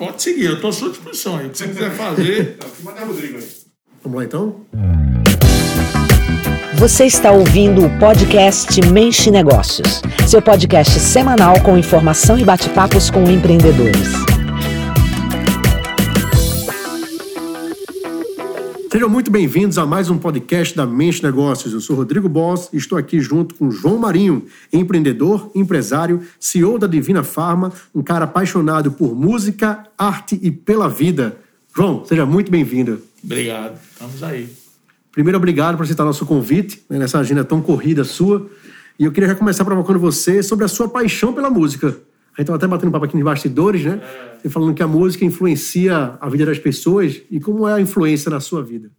pode seguir, eu estou à sua disposição aí. O que você quiser fazer. Manda Rodrigo aí. Vamos lá então? Você está ouvindo o podcast Mente Negócios, seu podcast semanal com informação e bate-papos com empreendedores. Sejam muito bem-vindos a mais um podcast da Mente Negócios. Eu sou Rodrigo Boss e estou aqui junto com João Marinho, empreendedor, empresário, CEO da Divina Farma, um cara apaixonado por música, arte e pela vida. João, seja muito bem-vindo. Obrigado, estamos aí. Primeiro, obrigado por aceitar nosso convite né, nessa agenda tão corrida sua. E eu queria já começar provocando você sobre a sua paixão pela música. Gente estava até batendo papo aqui nos bastidores, né? É. E falando que a música influencia a vida das pessoas e como é a influência na sua vida.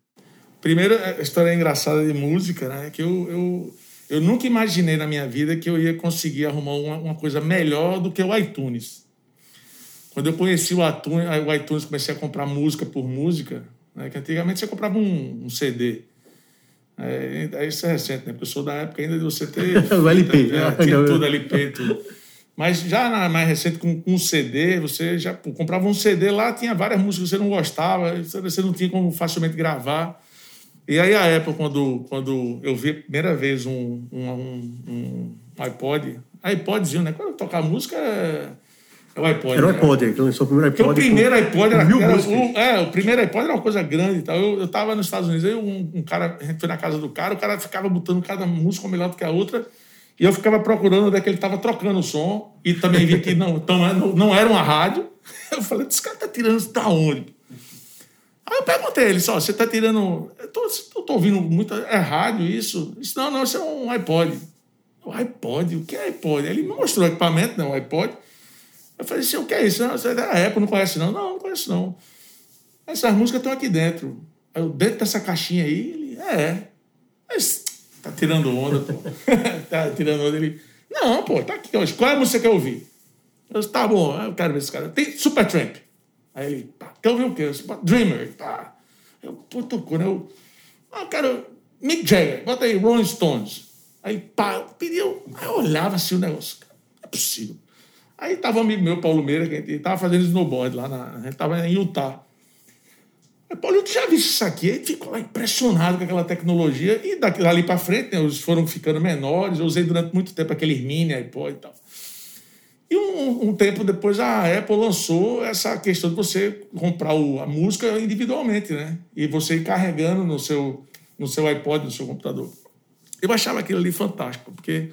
Primeiro, a história engraçada de música, né? Que eu, eu, eu nunca imaginei na minha vida que eu ia conseguir arrumar uma, uma coisa melhor do que o iTunes. Quando eu conheci o iTunes, o iTunes comecei a comprar música por música, né? que antigamente você comprava um, um CD. É, isso é recente, né? Porque eu sou da época ainda de você ter. o LP. É, tinha tudo, LP, tudo. Mas já na mais recente, com um CD, você já pô, comprava um CD lá, tinha várias músicas que você não gostava, você não tinha como facilmente gravar. E aí, a Apple, quando, quando eu vi a primeira vez um, um, um, um iPod, iPodzinho, né? Quando eu tocar música, é, é o iPod. Era o né? iPod, né? que lançou o primeiro iPod. Porque o primeiro iPod era, era o, é, o primeiro iPod era uma coisa grande e tal. Eu, eu tava nos Estados Unidos, aí um, um cara, a gente foi na casa do cara, o cara ficava botando cada música melhor do que a outra. E eu ficava procurando onde é que ele estava trocando o som. E também vi que não, não, não era uma rádio. Eu falei, esse cara tá tirando isso da onde? Aí eu perguntei ele, só, você tá tirando. Eu tô ouvindo muito. É rádio isso? Isso não, não, isso é um iPod. O iPod? O que é iPod? Ele me mostrou o equipamento, não, o iPod. Eu falei assim, o que é isso? Não, é da Apple, não conhece não? Não, não conheço não. Essas músicas estão aqui dentro. Aí eu, dentro dessa caixinha aí, ele, é. Mas Tá tirando onda, pô. tá tirando onda. Ele, não, pô, tá aqui hoje. Qual é a música que eu ouvi? Eu disse, tá bom, eu quero ver esse cara. Tem Supertramp. Aí ele, tá, quer ouvir o quê? Dreamer, tá. Eu, pô, tocou, né? Eu, ah, eu quero Mick Jagger, bota aí Rolling Stones. Aí, pá, pediu. Aí eu olhava assim o negócio. Não é possível. Aí tava um amigo meu, Paulo Meira, que a gente tava fazendo snowboard lá, na, a gente tava em Utah. Paulo, tu já viu isso aqui? Ele ficou lá impressionado com aquela tecnologia. E dali para frente, né, eles foram ficando menores. Eu usei durante muito tempo aqueles mini iPod e tal. E um, um, tempo depois a Apple lançou essa questão de você comprar o, a música individualmente, né? E você ir carregando no seu, no seu iPod, no seu computador. Eu achava aquilo ali fantástico, porque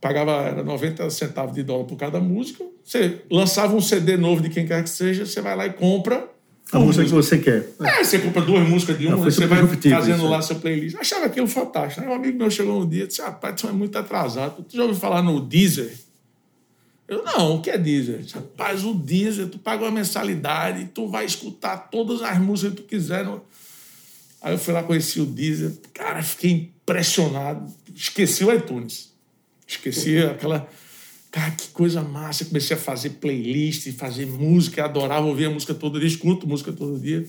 pagava era 90 centavos de dólar por cada música. Você lançava um CD novo de quem quer que seja, você vai lá e compra a música que você quer. É, você compra duas músicas de uma, você vai fazendo isso, lá seu playlist. achava aquilo fantástico. Aí um amigo meu chegou um dia e disse: Rapaz, tu é muito atrasado. Tu já ouviu falar no Deezer? Eu, não, o que é Deezer? Rapaz, o Deezer, tu paga uma mensalidade, tu vai escutar todas as músicas que tu quiser. Aí eu fui lá, conheci o Deezer. Cara, fiquei impressionado. Esqueci o iTunes. Esqueci aquela Cara, que coisa massa. Comecei a fazer playlist, fazer música, adorava ouvir a música todo dia, escuto música todo dia.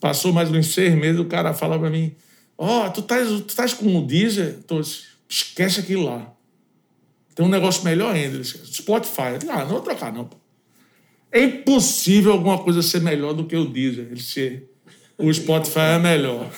Passou mais uns seis meses, o cara fala para mim: Ó, oh, tu estás tu estás com o Deezer? Tô, esquece aquilo lá. Tem um negócio melhor ainda. Spotify. Ah, não vou trocar, não. É impossível alguma coisa ser melhor do que o Deezer. Ele ser. O Spotify é melhor.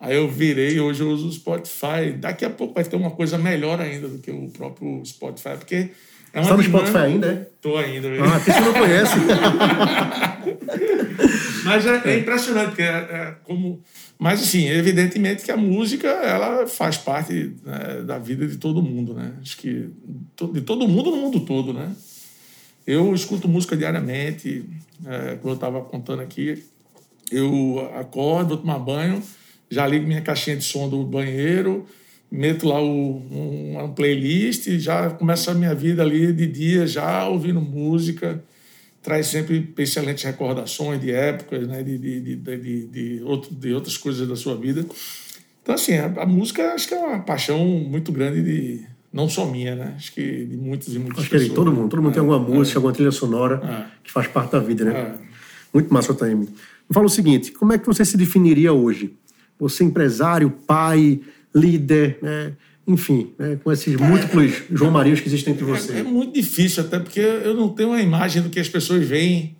Aí eu virei, hoje eu uso o Spotify. Daqui a pouco vai ter uma coisa melhor ainda do que o próprio Spotify, porque é uma Está no Spotify ainda, é? Tô ainda. Mesmo. Ah, você não conhece. Mas é, é impressionante, porque é, é, como... Mas, assim, evidentemente que a música, ela faz parte né, da vida de todo mundo, né? Acho que de todo mundo no mundo todo, né? Eu escuto música diariamente, é, como eu estava contando aqui, eu acordo, vou tomar banho já ligo minha caixinha de som do banheiro, meto lá o, um, uma playlist e já começa a minha vida ali de dia já ouvindo música. Traz sempre excelentes recordações de épocas, né? de, de, de, de, outro, de outras coisas da sua vida. Então, assim, a, a, música acho que é uma paixão muito grande de. Não só minha, né? Acho que de muitos e muitas acho pessoas. que todo mundo. Todo mundo é, tem alguma música, é, alguma trilha sonora é, que faz parte da vida, né? É. Muito massa, Taime. Fala o seguinte, como é que você se definiria hoje? Você empresário, pai, líder, né? enfim, né, com esses múltiplos João Marios que existem entre vocês? É, é, muito difícil, até porque eu não tenho uma imagem do que as pessoas veem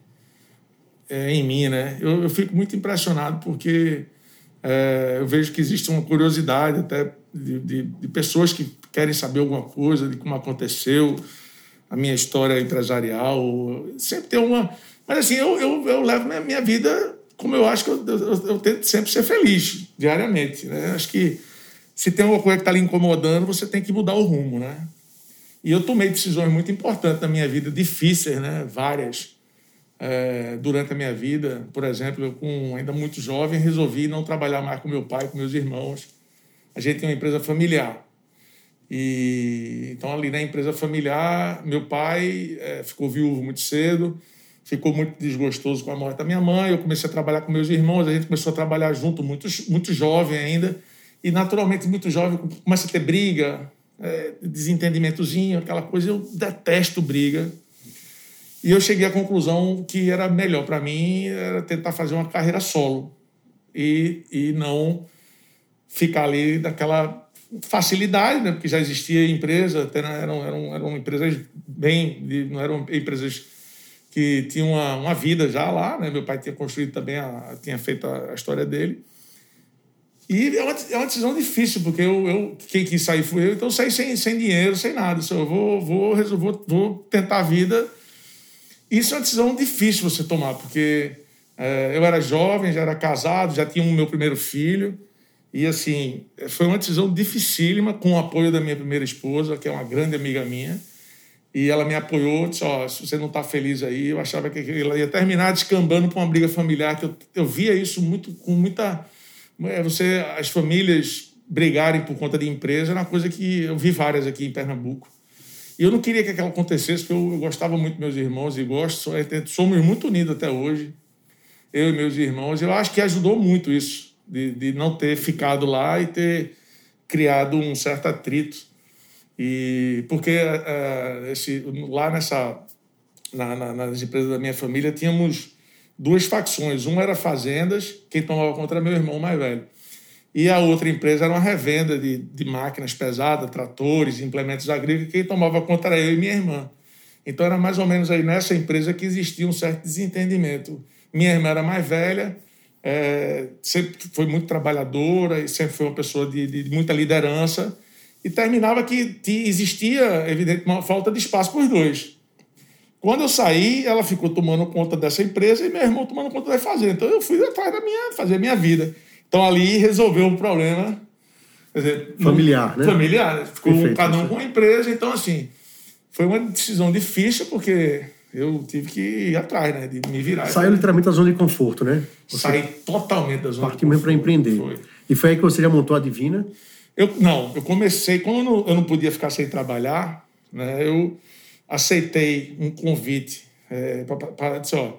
é, em mim, né? Eu, eu, fico muito impressionado porque é, eu vejo que existe uma curiosidade até de, de, de, pessoas que querem saber alguma coisa, de como aconteceu a minha história empresarial. Sempre tem uma. Mas assim, eu, eu, eu levo minha, minha vida como eu acho que eu, eu, eu, tento sempre ser feliz, diariamente. Né? Acho que se tem alguma coisa que está lhe incomodando, você tem que mudar o rumo. Né? E eu tomei decisões muito importantes na minha vida, difíceis, né? várias é, durante a minha vida. Por exemplo, eu, com ainda muito jovem, resolvi não trabalhar mais com meu pai, com meus irmãos. A gente tem uma empresa familiar. E então ali na empresa familiar, meu pai é, ficou viúvo muito cedo, ficou muito desgostoso com a morte da minha mãe. Eu comecei a trabalhar com meus irmãos, a gente começou a trabalhar junto, muito, muito jovem ainda. E naturalmente, muito jovem, começa a ter briga, é, desentendimentozinho, aquela coisa. Eu detesto briga. E eu cheguei à conclusão que era melhor para mim era tentar fazer uma carreira solo e, e não ficar ali daquela facilidade, né? porque já existia empresa, eram, eram, eram empresas bem, não eram empresas que tinham uma, uma vida já lá, né? meu pai tinha construído também, a, tinha feito a, a história dele. E é uma, é uma decisão difícil, porque eu, eu, quem quis sair fui eu, então eu saí sem, sem dinheiro, sem nada. Eu vou, vou, vou, vou tentar a vida isso é uma decisão difícil você tomar, porque é, eu era jovem, já era casado, já tinha o meu primeiro filho. E, assim, foi uma decisão dificílima, com o apoio da minha primeira esposa, que é uma grande amiga minha. E ela me apoiou, disse: Ó, oh, se você não está feliz aí, eu achava que ela ia terminar descambando para uma briga familiar, que eu, eu via isso muito, com muita. É, você, as famílias brigarem por conta de empresa era uma coisa que eu vi várias aqui em Pernambuco. E eu não queria que aquilo acontecesse, porque eu, eu gostava muito dos meus irmãos e gosto, é, somos muito unidos até hoje, eu e meus irmãos. Eu acho que ajudou muito isso, de, de não ter ficado lá e ter criado um certo atrito. E porque uh, esse, lá nessa, na, na, nas empresas da minha família tínhamos duas facções. Uma era fazendas, quem tomava conta era meu irmão mais velho. E a outra empresa era uma revenda de, de máquinas pesadas, tratores, implementos agrícolas, quem tomava conta era eu e minha irmã. Então era mais ou menos aí nessa empresa que existia um certo desentendimento. Minha irmã era mais velha, é, sempre foi muito trabalhadora e sempre foi uma pessoa de, de muita liderança. E terminava que existia, evidente, uma falta de espaço para os dois. Quando eu saí, ela ficou tomando conta dessa empresa e meu irmão tomando conta da fazenda. Então eu fui atrás da minha, fazer a minha vida. Então ali resolveu um problema dizer, familiar, né? Familiar. Ficou Perfeito, cada um com a empresa. Então, assim, foi uma decisão difícil porque eu tive que ir atrás, né? De me virar. Saiu literalmente da zona de conforto, né? Você Saí totalmente da zona de conforto. para empreender. Foi. E foi aí que você já montou a Divina? Eu, não, eu comecei, como eu não, podia ficar sem trabalhar, né? Eu aceitei um convite é, para dizer, ó,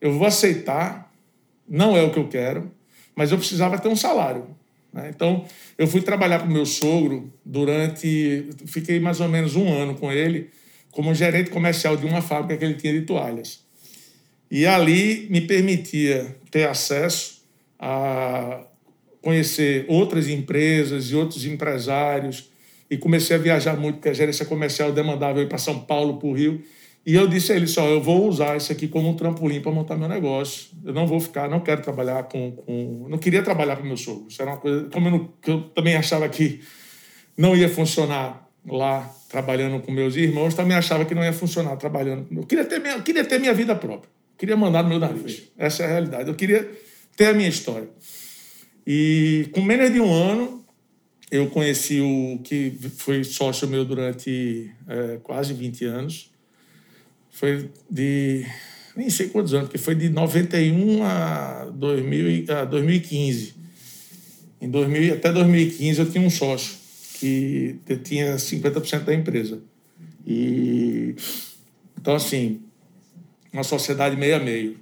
eu vou aceitar, não é o que eu quero, mas eu precisava ter um salário. Né? Então, eu fui trabalhar para o meu sogro durante. Fiquei mais ou menos um ano com ele, como gerente comercial de uma fábrica que ele tinha de toalhas. E ali me permitia ter acesso a conhecer outras empresas e outros empresários. E comecei a viajar muito, porque a gerência comercial demandava eu ir para São Paulo, para o Rio. E eu disse a ele só, eu vou usar isso aqui como um trampolim para montar meu negócio. Eu não vou ficar, não quero trabalhar com, com não queria trabalhar para meu sogro. Isso era uma coisa, como eu, não, eu também achava que não ia funcionar lá trabalhando com meus irmãos, também achava que não ia funcionar trabalhando. Eu queria ter minha, queria ter minha vida própria. Eu queria mandar no meu nariz. Essa é a realidade. Eu queria ter a minha história. E com menos de um ano, eu conheci o que foi sócio meu durante é, quase 20 anos, foi de. Nem sei quantos anos, porque foi de 91 a, 2000, a 2015. Em 2000, até 2015 eu tinha um sócio que tinha 50% da empresa. E então assim, uma sociedade meio a meio.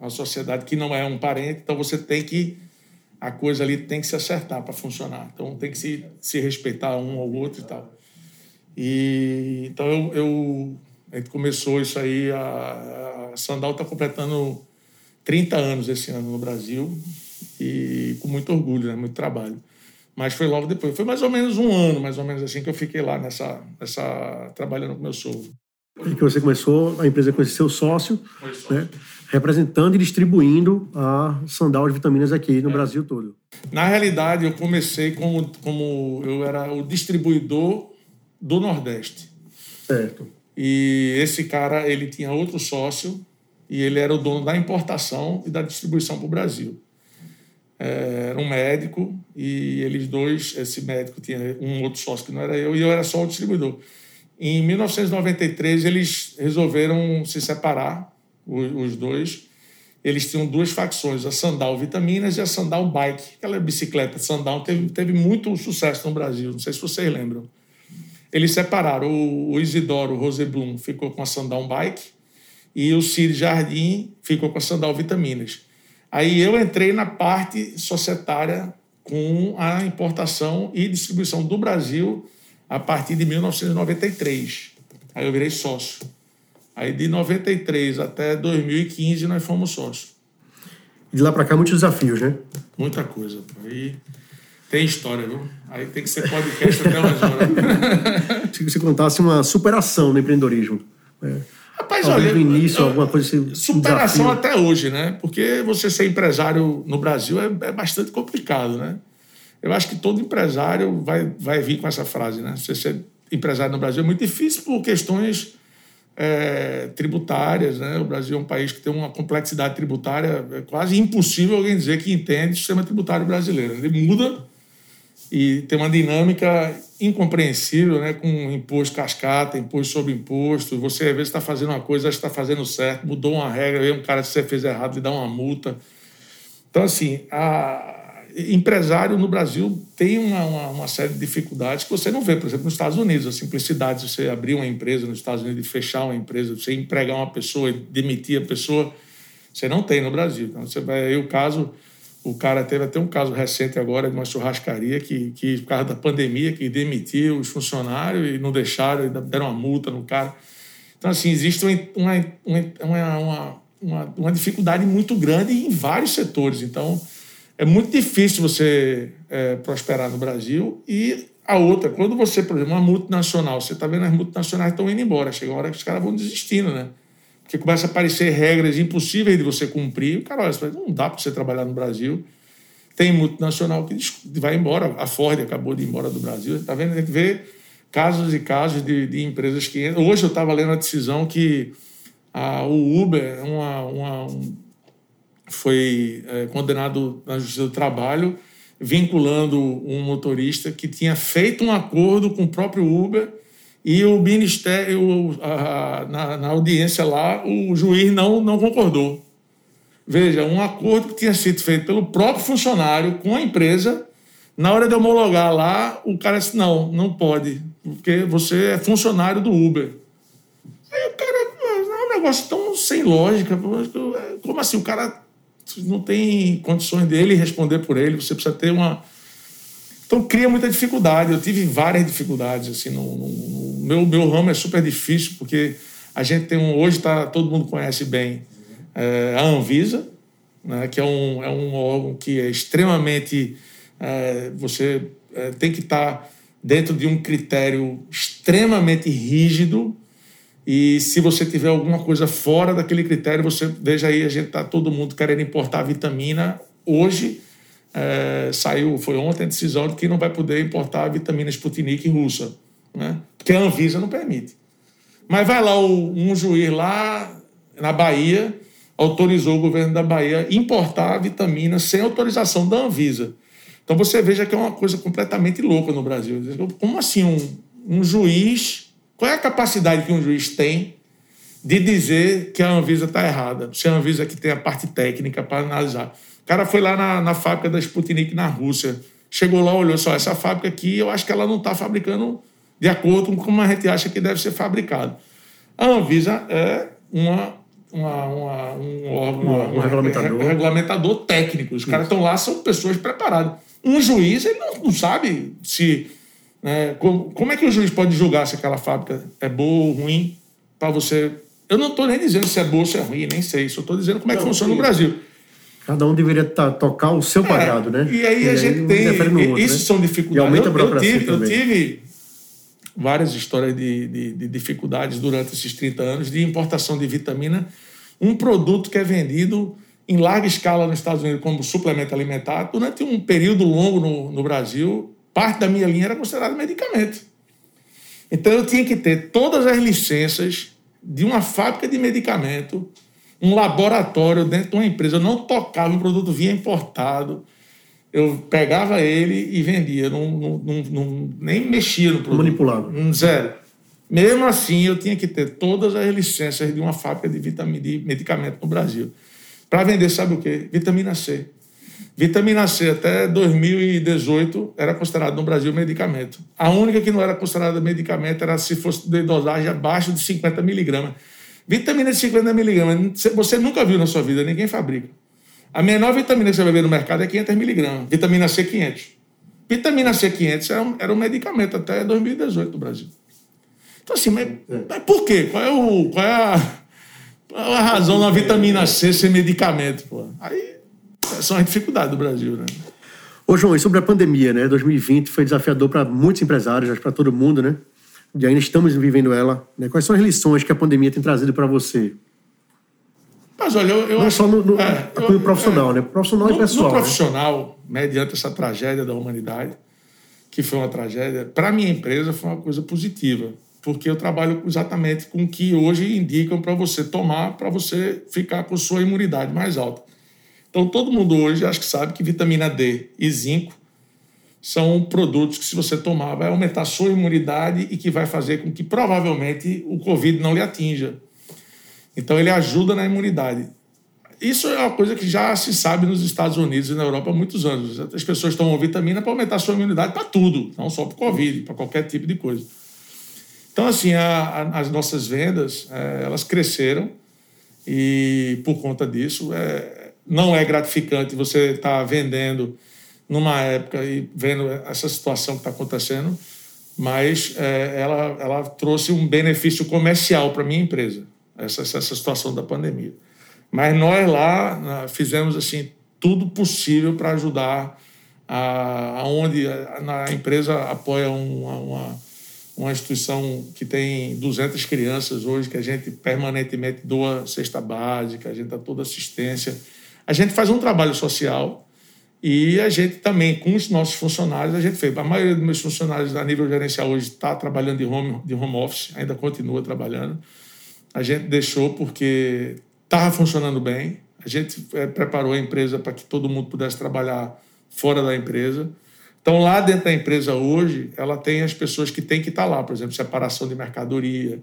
Uma sociedade que não é um parente, então você tem que a coisa ali tem que se acertar para funcionar. Então tem que se, se respeitar um ao outro e tal. E então eu, eu a gente começou isso aí, a, a Sandal está completando 30 anos esse ano no Brasil e com muito orgulho, né? muito trabalho. Mas foi logo depois. Foi mais ou menos um ano, mais ou menos assim, que eu fiquei lá nessa, nessa trabalhando com meu sogro. E que você começou a empresa com esse seu sócio, né, representando e distribuindo a Sandal de Vitaminas aqui no é. Brasil todo. Na realidade, eu comecei como, como eu era o distribuidor do Nordeste. Certo. E esse cara, ele tinha outro sócio e ele era o dono da importação e da distribuição para o Brasil. É, era um médico e eles dois, esse médico tinha um outro sócio que não era eu e eu era só o distribuidor. Em 1993 eles resolveram se separar, os dois. Eles tinham duas facções, a Sandal Vitaminas e a Sandal Bike. Aquela bicicleta Sandal teve, teve muito sucesso no Brasil, não sei se vocês lembram. Eles separaram. O, Isidoro Roseblum ficou com a Sandal Bike e o Cid Jardim ficou com a Sandal Vitaminas. Aí eu entrei na parte societária com a importação e distribuição do Brasil a partir de 1993. Aí eu virei sócio. Aí de 93 até 2015 nós fomos sócios. De lá para cá muitos desafios, né? Muita coisa. Aí tem história, viu? Aí tem que ser podcast até umas horas. Se você contasse uma superação no empreendedorismo. É. Rapaz, olha. No início, eu, alguma coisa assim. Superação um até hoje, né? Porque você ser empresário no Brasil é, é, bastante complicado, né? Eu acho que todo empresário vai, vai vir com essa frase, né? Você ser empresário no Brasil é muito difícil por questões é, tributárias, né? O Brasil é um país que tem uma complexidade tributária é quase impossível alguém dizer que entende o sistema tributário brasileiro. Ele muda e tem uma dinâmica incompreensível, né? com imposto cascata, imposto sobre imposto. Você, às vezes, está fazendo uma coisa, que está fazendo certo, mudou uma regra, vem um cara, se você fez errado, lhe dá uma multa. Então, assim, a... empresário no Brasil tem uma, uma, uma, série de dificuldades que você não vê, por exemplo, nos Estados Unidos. A simplicidade de você abrir uma empresa nos Estados Unidos, de fechar uma empresa, você empregar uma pessoa demitir a pessoa, você não tem no Brasil. Então, você vai... Aí o caso o cara teve até um caso recente agora de uma churrascaria que, que por causa da pandemia, que demitiu os funcionários e não deixaram, e deram uma multa no cara. Então, assim, existe uma, uma, uma, uma, uma dificuldade muito grande em vários setores. Então, é muito difícil você é, prosperar no Brasil. E a outra, quando você, por exemplo, uma multinacional, você está vendo as multinacionais estão indo embora, chega uma hora que os caras vão desistindo, né? Porque começa a aparecer regras impossíveis de você cumprir. O cara olha, não dá para você trabalhar no Brasil. Tem multinacional que vai embora. A Ford acabou de ir embora do Brasil. Está vendo? A gente vê casos e casos de, de empresas que. Hoje eu estava lendo a decisão que a, o Uber uma, uma, um, foi é, condenado na Justiça do Trabalho, vinculando um motorista que tinha feito um acordo com o próprio Uber e o ministério, a, na, na, audiência lá, o juiz não, não concordou. Veja, um acordo que tinha sido feito pelo próprio funcionário com a empresa, na hora de homologar lá, o cara disse: não, não pode, porque você é funcionário do Uber. Aí o cara, é um negócio tão sem lógica. Como assim? O cara não tem condições dele responder por ele, você precisa ter uma então cria muita dificuldade. Eu tive várias dificuldades assim no, no, no meu meu ramo é super difícil porque a gente tem um hoje tá todo mundo conhece bem é, a Anvisa, né, que é um é um órgão que é extremamente é, você é, tem que estar tá dentro de um critério extremamente rígido e se você tiver alguma coisa fora daquele critério, você veja aí, a gente está todo mundo querendo importar vitamina hoje é, saiu, foi ontem a decisão de que não vai poder importar vitamina Sputnik russa, né? porque a Anvisa não permite. Mas vai lá um juiz lá na Bahia, autorizou o governo da Bahia importar vitamina sem autorização da Anvisa. Então você veja que é uma coisa completamente louca no Brasil. Como assim um, um juiz? Qual é a capacidade que um juiz tem de dizer que a Anvisa está errada? Se a Anvisa que tem a parte técnica para analisar. O cara foi lá na, na fábrica da Sputnik na Rússia, chegou lá, olhou só, essa fábrica aqui, eu acho que ela não está fabricando de acordo com como a gente acha que deve ser fabricado. A Anvisa é uma, uma, uma um órgão, um, regulamentador. Um regulamentador técnico. Os caras estão lá, são pessoas preparadas. Um juiz, ele não, não sabe se. Né, como, como é que o juiz pode julgar se aquela fábrica é boa ou ruim para você. Eu não estou nem dizendo se é boa ou se é ruim, nem sei. Só estou dizendo como é que não, funciona sim. no Brasil. Cada um deveria tocar o seu é, quadrado, né? E aí e a gente tem. Outro, isso né? são dificuldades. E aumenta a burocracia eu, tive, eu tive várias histórias de, de, de, dificuldades durante esses 30 anos de importação de vitamina. Um produto que é vendido em larga escala nos Estados Unidos como suplemento alimentar. Durante um período longo no, no Brasil, parte da minha linha era considerada medicamento. Então eu tinha que ter todas as licenças de uma fábrica de medicamento um laboratório dentro de uma empresa. Eu não tocava, o produto vinha importado. Eu pegava ele e vendia. Não, não, não, nem mexia no produto. Manipulava. Zero. Mesmo assim, eu tinha que ter todas as licenças de uma fábrica de, vitamina, de medicamento no Brasil. Para vender, sabe o quê? Vitamina C. Vitamina C até 2018 era considerado no Brasil medicamento. A única que não era considerada medicamento era se fosse de dosagem abaixo de 50 miligramas. Vitamina de 50 miligramas, você nunca viu na sua vida, ninguém fabrica. A menor vitamina que você vai ver no mercado é 500 miligramas. Vitamina C 500. Vitamina C 500 era um, era um medicamento até 2018 no Brasil. Então, assim, mas, mas por quê? Qual é, o, qual é a, qual é a razão da vitamina C ser medicamento? Pô? Aí são as dificuldades do Brasil, né? Ô, João, e sobre a pandemia, né? 2020 foi desafiador para muitos empresários, acho para todo mundo, né? e ainda estamos vivendo ela. Né? Quais são as lições que a pandemia tem trazido para você? Mas olha, eu, eu Não acho, só no, no é, eu, profissional, é, né? Profissional no, e pessoal. No profissional, né? mediante essa tragédia da humanidade, que foi uma tragédia, para a minha empresa foi uma coisa positiva, porque eu trabalho exatamente com o que hoje indicam para você tomar, para você ficar com sua imunidade mais alta. Então, todo mundo hoje acho que sabe que vitamina D e zinco são produtos que, se você tomar, vai aumentar a sua imunidade e que vai fazer com que provavelmente o Covid não lhe atinja. Então, ele ajuda na imunidade. Isso é uma coisa que já se sabe nos Estados Unidos e na Europa há muitos anos. As pessoas tomam vitamina para aumentar a sua imunidade para tudo, não só para o Covid, para qualquer tipo de coisa. Então, assim, a, a, as nossas vendas, é, elas cresceram e, por conta disso, é, não é gratificante você estar tá vendendo numa época e vendo essa situação que está acontecendo, mas é, ela, ela trouxe um benefício comercial para minha empresa, essa, essa situação da pandemia. Mas nós lá fizemos assim tudo possível para ajudar a, aonde a, a empresa apoia uma, uma, uma instituição que tem 200 crianças hoje, que a gente permanentemente doa cesta básica, a gente dá toda assistência. A gente faz um trabalho social e a gente também, com os nossos funcionários, a gente fez. A maioria dos meus funcionários a nível gerencial hoje está trabalhando de home, de home office, ainda continua trabalhando. A gente deixou porque estava funcionando bem. A gente é, preparou a empresa para que todo mundo pudesse trabalhar fora da empresa. Então, lá dentro da empresa hoje, ela tem as pessoas que têm que estar tá lá, por exemplo, separação de mercadoria,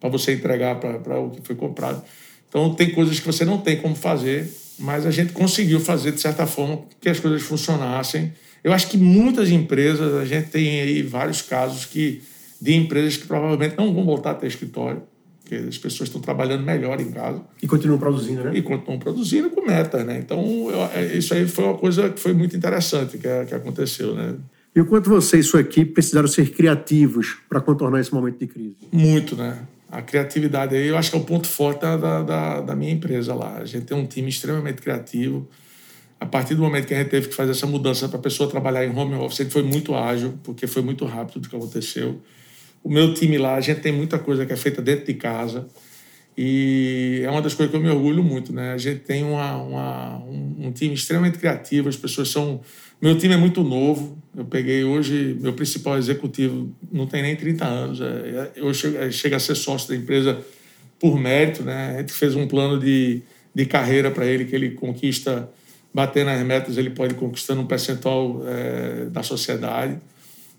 para você entregar para o que foi comprado. Então, tem coisas que você não tem como fazer mas a gente conseguiu fazer, de certa forma, que as coisas funcionassem. Eu acho que muitas empresas, a gente tem aí vários casos que, de empresas que provavelmente não vão voltar a ter escritório, porque as pessoas estão trabalhando melhor em casa. E continuam produzindo, né? E continuam produzindo com meta, né? Então, eu, é, isso aí foi uma coisa que foi muito interessante que, que aconteceu, né? E o quanto você e sua equipe precisaram ser criativos para contornar esse momento de crise? Muito, né? A criatividade aí, eu acho que é o ponto forte da, da, da, minha empresa lá. A gente tem um time extremamente criativo. A partir do momento que a gente teve que fazer essa mudança para a pessoa trabalhar em home office, ele foi muito ágil, porque foi muito rápido o que aconteceu. O meu time lá, a gente tem muita coisa que é feita dentro de casa. E é uma das coisas que eu me orgulho muito, né? A gente tem uma, uma um, um time extremamente criativo, as pessoas são meu time é muito novo. Eu peguei hoje, meu principal executivo não tem nem 30 anos. É, eu chego, chega a ser sócio da empresa por mérito. Né? A gente fez um plano de, de carreira para ele, que ele conquista, batendo nas metas, ele pode conquistando um percentual é, da sociedade.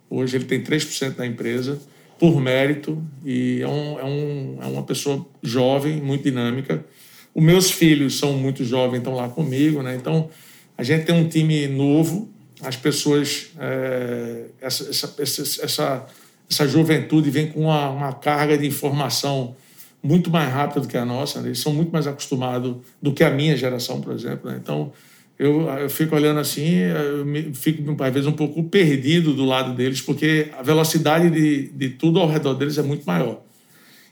Hoje ele tem 3% da empresa, por mérito, e é, um, é, um, é uma pessoa jovem, muito dinâmica. Os meus filhos são muito jovens, estão lá comigo, né? Então, a gente tem um time novo, as pessoas, é, essa, essa, essa, essa, juventude vem com uma, uma, carga de informação muito mais rápida do que a nossa, né? eles são muito mais acostumados do que a minha geração, por exemplo. Né? Então, eu, eu fico olhando assim, eu me, fico às vezes um pouco perdido do lado deles, porque a velocidade de, de tudo ao redor deles é muito maior.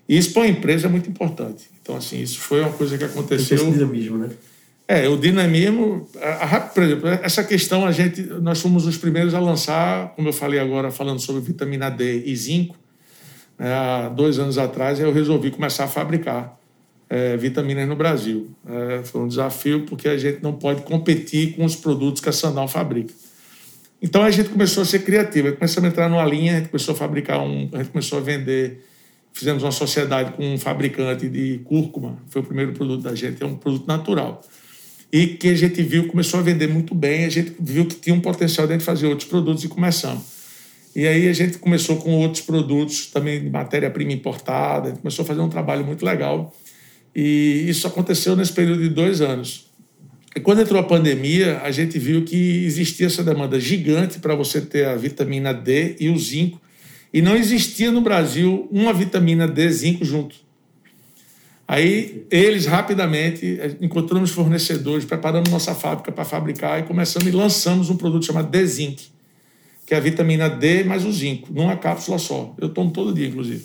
E isso para a empresa é muito importante. Então, assim, isso foi uma coisa que aconteceu. Esse dinamismo, né? É, o dinamismo, a, a, por exemplo, essa questão a gente, nós fomos os primeiros a lançar, como eu falei agora, falando sobre vitamina D e zinco, né, há dois anos atrás eu resolvi começar a fabricar é, vitaminas no Brasil. É, foi um desafio porque a gente não pode competir com os produtos que a Sandal fabrica. Então a gente começou a ser criativo, começamos a entrar numa linha, a gente começou a fabricar um, a gente começou a vender fizemos uma sociedade com um fabricante de cúrcuma, foi o primeiro produto da gente, é um produto natural e que a gente viu começou a vender muito bem, a gente viu que tinha um potencial de fazer outros produtos e começamos. E aí a gente começou com outros produtos também de matéria-prima importada, a gente começou a fazer um trabalho muito legal. E isso aconteceu nesse período de dois anos. E quando entrou a pandemia, a gente viu que existia essa demanda gigante para você ter a vitamina D e o zinco. E não existia no Brasil uma vitamina D zinco junto. Aí eles rapidamente eh, encontramos fornecedores, preparamos nossa fábrica para fabricar e começamos e lançamos um produto chamado D-Zinc, que é a vitamina D mais o zinco, numa cápsula só. Eu tomo todo dia, inclusive.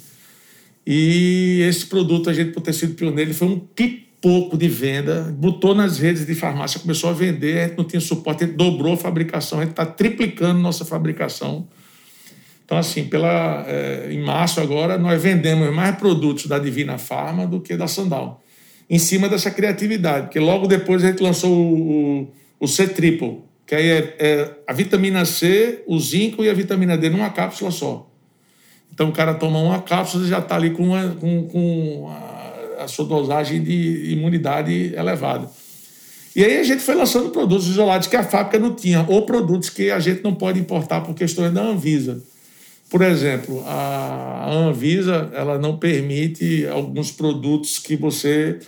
E esse produto, a gente, por ter sido pioneiro, ele foi um pipoco de venda, botou nas redes de farmácia, começou a vender, a gente não tinha suporte, a gente dobrou a fabricação, a gente está triplicando nossa fabricação. Então, assim, pela, é, em março agora, nós vendemos mais produtos da Divina Farma do que da Sandal. Em cima dessa criatividade, porque logo depois a gente lançou o, o, o C-Triple, que aí é, é, a vitamina C, o zinco e a vitamina D numa cápsula só. Então o cara toma uma cápsula e já está ali com, uma, com, com a, a, sua dosagem de imunidade elevada. E aí a gente foi lançando produtos isolados que a fábrica não tinha, ou produtos que a gente não pode importar por questões da Anvisa. Por exemplo, a Anvisa ela não permite alguns produtos que você,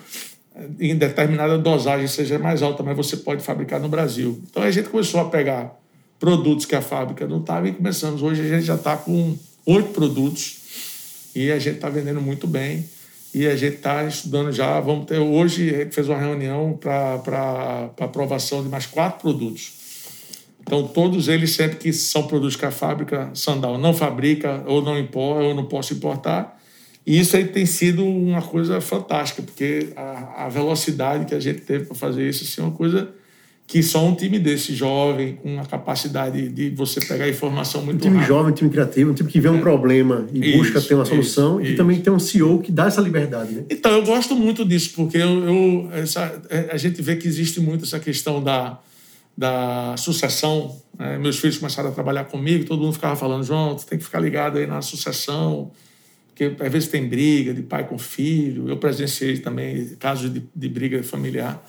em determinada dosagem, seja mais alta, mas você pode fabricar no Brasil. Então a gente começou a pegar produtos que a fábrica não estava e começamos. Hoje a gente já está com oito produtos e a gente está vendendo muito bem. E a gente está estudando já. Vamos ter hoje, a gente fez uma reunião para aprovação de mais quatro produtos. Então, todos eles, sempre que são produtos que a fábrica Sandal não fabrica, ou não importa, ou não posso importar. E isso aí tem sido uma coisa fantástica, porque a, a velocidade que a gente teve para fazer isso assim, é uma coisa que só um time desse jovem, com a capacidade de você pegar informação muito Um time rápido. jovem, um time criativo, um time que vê um é. problema e isso, busca ter uma solução, isso, e também tem um CEO que dá essa liberdade. Né? Então, eu gosto muito disso, porque eu, eu essa, é, a gente vê que existe muito essa questão da da sucessão. Né? Meus filhos começaram a trabalhar comigo, todo mundo ficava falando, João, tu tem que ficar ligado aí na sucessão, porque às vezes tem briga de pai com filho. Eu presenciei também casos de, de briga familiar.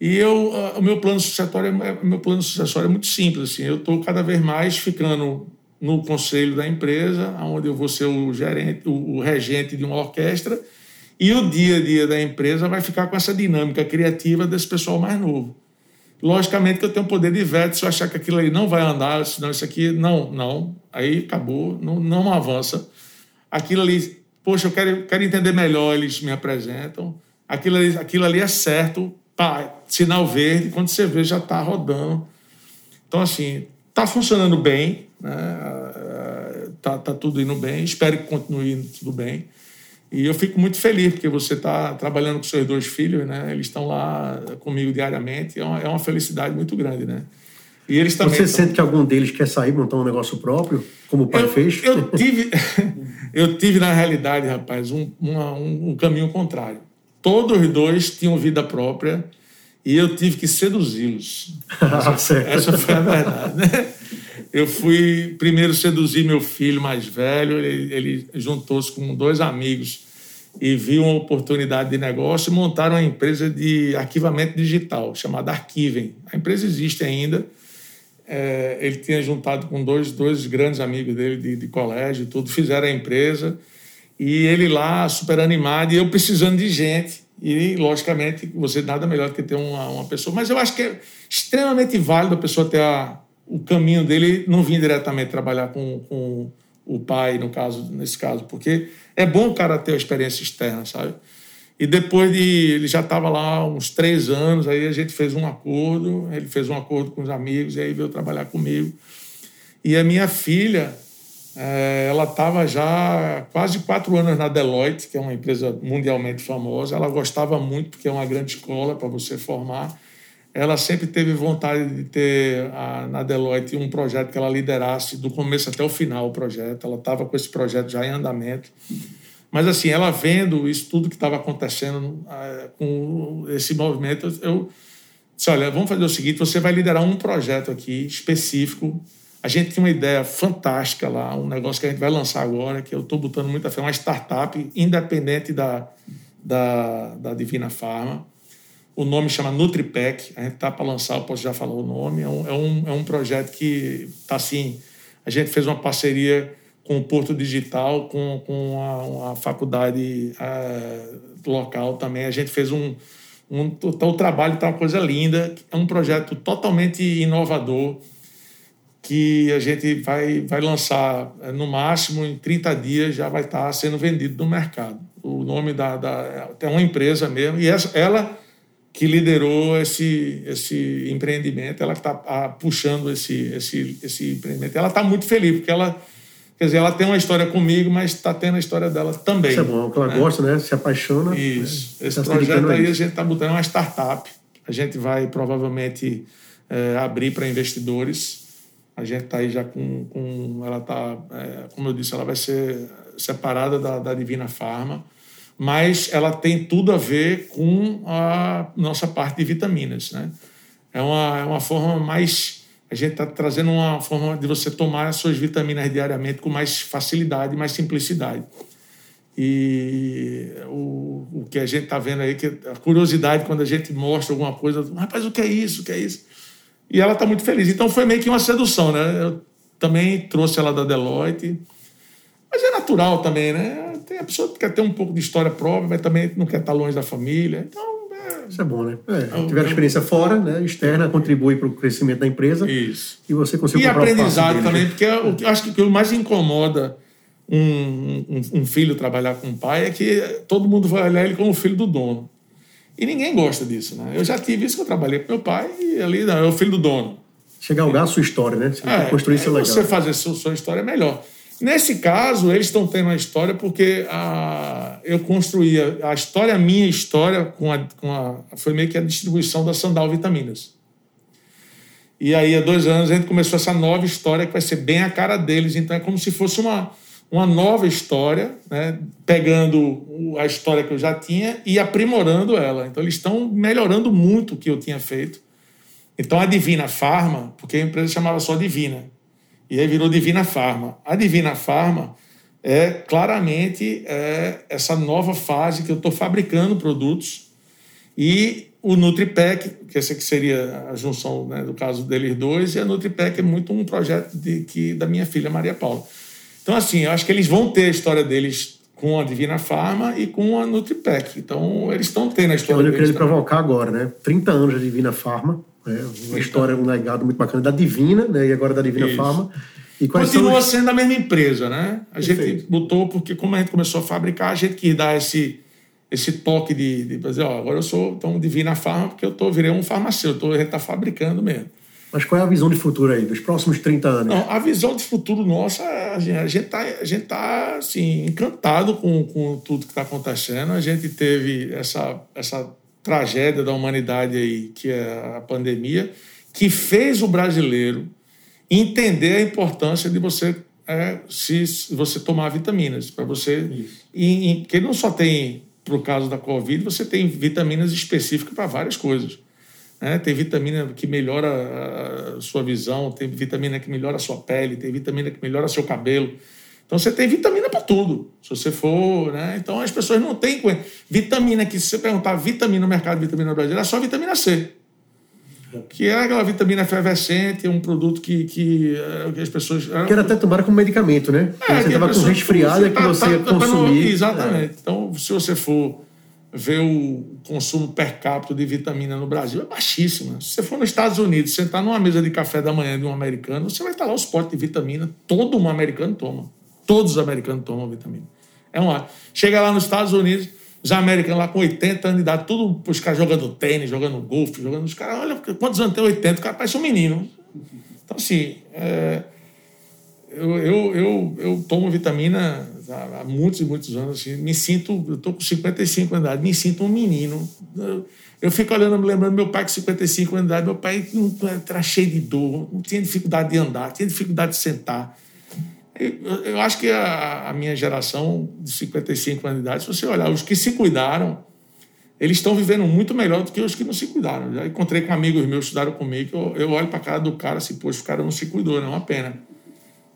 E eu, o meu plano sucessório, é, meu plano sucessório é muito simples. Assim, eu estou cada vez mais ficando no conselho da empresa, onde eu vou ser o gerente, o, regente de uma orquestra, e o dia a dia da empresa vai ficar com essa dinâmica criativa desse pessoal mais novo. Logicamente que eu tenho poder de veto se eu achar que aquilo aí não vai andar, senão isso aqui, não, não, aí acabou, não, não avança. Aquilo ali, poxa, eu quero, quero entender melhor, eles me apresentam. Aquilo ali, aquilo ali é certo, pá, sinal verde, quando você vê já está rodando. Então, assim, está funcionando bem, né? tá, tá tudo indo bem, espero que continue indo tudo bem. E eu fico muito feliz, porque você está trabalhando com seus dois filhos, né? Eles estão lá comigo diariamente. É uma, é uma felicidade muito grande, né? E eles também. Você estão... sente que algum deles quer sair, montar um negócio próprio, como o pai eu, fez? Eu tive, eu tive, na realidade, rapaz, um, uma, um, um caminho contrário. Todos os dois tinham vida própria e eu tive que seduzi-los. essa, essa foi a verdade, né? Eu fui primeiro seduzir meu filho mais velho, ele, ele juntou-se com dois amigos e viu uma oportunidade de negócio e montaram uma empresa de arquivamento digital chamada Arquivem. A empresa existe ainda. É, ele tinha juntado com dois, dois grandes amigos dele de, de colégio, tudo, fizeram a empresa. E ele lá super animado e eu precisando de gente. E, logicamente, você nada melhor do que ter uma, uma pessoa. Mas eu acho que é extremamente válido a pessoa ter a, o caminho dele não vinha diretamente trabalhar com, com o pai, no caso, nesse caso, porque é bom o cara ter a experiência externa, sabe? E depois de. Ele já estava lá uns três anos, aí a gente fez um acordo, ele fez um acordo com os amigos, e aí veio trabalhar comigo. E a minha filha, ela estava já quase quatro anos na Deloitte, que é uma empresa mundialmente famosa. Ela gostava muito, porque é uma grande escola para você formar. Ela sempre teve vontade de ter na Deloitte um projeto que ela liderasse do começo até o final o projeto. Ela estava com esse projeto já em andamento. Mas, assim, ela vendo isso tudo que estava acontecendo é, com esse movimento, eu disse: olha, vamos fazer o seguinte: você vai liderar um projeto aqui específico. A gente tem uma ideia fantástica lá, um negócio que a gente vai lançar agora, que eu estou botando muita fé, uma startup independente da, da, da Divina Farma o nome chama NutriPack. A gente está para lançar, eu posso já falar o nome. É um, é um, é um projeto que está assim. A gente fez uma parceria com o Porto Digital, com, com a, a faculdade é, local também. A gente fez um. um o trabalho está uma coisa linda. É um projeto totalmente inovador que a gente vai, vai lançar é, no máximo em 30 dias já vai estar sendo vendido no mercado. O nome da, da é uma empresa mesmo e essa, ela que liderou esse, esse empreendimento, ela está ah, puxando esse, esse, esse empreendimento. Ela está muito feliz, porque ela, quer dizer, ela tem uma história comigo, mas está tendo a história dela também. Isso é bom, que ela né? gosta, né? Se apaixona. Né? Isso. Né? Esse tá projeto aí a gente está botando uma startup. A gente vai provavelmente é, abrir para investidores. A gente está aí já com, com ela está, é, como eu disse, ela vai ser separada da, da Divina Farma mas ela tem tudo a ver com a nossa parte de vitaminas. Né? É, uma, é uma forma mais. A gente está trazendo uma forma de você tomar as suas vitaminas diariamente com mais facilidade, mais simplicidade. E o, o que a gente está vendo aí, que a curiosidade quando a gente mostra alguma coisa, rapaz, o que é isso? O que é isso? E ela está muito feliz. Então foi meio que uma sedução, né? Eu também trouxe ela da Deloitte. Mas é natural também, né? tem a pessoa que quer ter um pouco de história própria, mas também não quer estar longe da família. Então, é... Isso é bom, né? É, tiver experiência fora, né, externa, contribui para o crescimento da empresa. Isso. E você consegue E aprendizado também, né? porque eu acho que o que mais incomoda um, um, um, filho trabalhar com um pai é que todo mundo vai olhar ele como filho do dono. E ninguém gosta disso, né? Eu já tive isso que eu trabalhei com meu pai e ali não, é o filho do dono. Chegar a a sua história, né? Você é, construir é legal. Você fazer a sua, sua história é melhor. Nesse caso, eles estão tendo uma história porque a, eu construía a história, a minha história, com a, com a, foi meio que a distribuição da Sandal Vitaminas. E aí, há dois anos, a gente começou essa nova história que vai ser bem a cara deles. Então, é como se fosse uma, uma nova história, né? pegando a história que eu já tinha e aprimorando ela. Então, eles estão melhorando muito o que eu tinha feito. Então, a Divina Farma, porque a empresa chamava só Divina, e aí virou Divina Farma. A Divina Farma é claramente é, essa nova fase que eu estou fabricando produtos e o NutriPack, que essa que seria a junção né, do caso deles dois, e a NutriPack é muito um projeto de, que, da minha filha Maria Paula. Então, assim, eu acho que eles vão ter a história deles com a Divina Farma e com a NutriPack. Então, eles estão tendo a história deles. Eu queria provocar agora, né? 30 anos de Divina Farma né? Uma história, um legado muito bacana da Divina, né? e agora da Divina Isso. Farma. E Continua os... sendo a mesma empresa, né? A Perfeito. gente botou, porque como a gente começou a fabricar, a gente quis dar esse, esse toque de, de dizer, ó, agora eu sou então, Divina Farma, porque eu tô, virei um farmacêutico, a gente está fabricando mesmo. Mas qual é a visão de futuro aí, dos próximos 30 anos? Não, a visão de futuro nossa, a gente está a gente tá, assim, encantado com, com tudo que está acontecendo. A gente teve essa, essa tragédia da humanidade aí, que é a pandemia, que fez o brasileiro entender a importância de você é, se você tomar vitaminas para você e, e, que não só tem para o caso da covid você tem vitaminas específicas para várias coisas né? tem vitamina que melhora a sua visão tem vitamina que melhora a sua pele tem vitamina que melhora seu cabelo então você tem vitamina para tudo, se você for, né? Então as pessoas não têm vitamina que se você perguntar vitamina no mercado de vitamina brasileira, é só vitamina C. Que é aquela vitamina efervescente, um produto que, que, que as pessoas. Que era até tomar como medicamento, né? É, você estava com resfriada que tá, você tá, tá consumir. exatamente. É. Então, se você for ver o consumo per capita de vitamina no Brasil, é baixíssimo. Se você for nos Estados Unidos, sentar numa mesa de café da manhã de um americano, você vai estar lá os potes de vitamina, todo um americano toma. Todos os americanos tomam vitamina. É um Chega lá nos Estados Unidos, os americanos lá com 80 anos de idade, tudo os caras jogando tênis, jogando golfe, jogando. Os caras, olha, quantos anos tem 80? O cara parece um menino. Então, assim, é, eu, eu, eu, eu tomo vitamina há muitos e muitos anos. Assim, me sinto, eu estou com 55 anos de idade, me sinto um menino. Eu, fico olhando, me lembrando meu pai com 55 anos de idade, meu pai era cheio de dor, não tinha dificuldade de andar, tinha dificuldade de sentar. Eu, acho que a, a, minha geração de 55 anos de idade, se você olhar, os que se cuidaram, eles estão vivendo muito melhor do que os que não se cuidaram. Já encontrei com amigos meus estudaram comigo, eu, eu olho para a cara do cara assim, poxa, o cara não se cuidou, não é uma pena.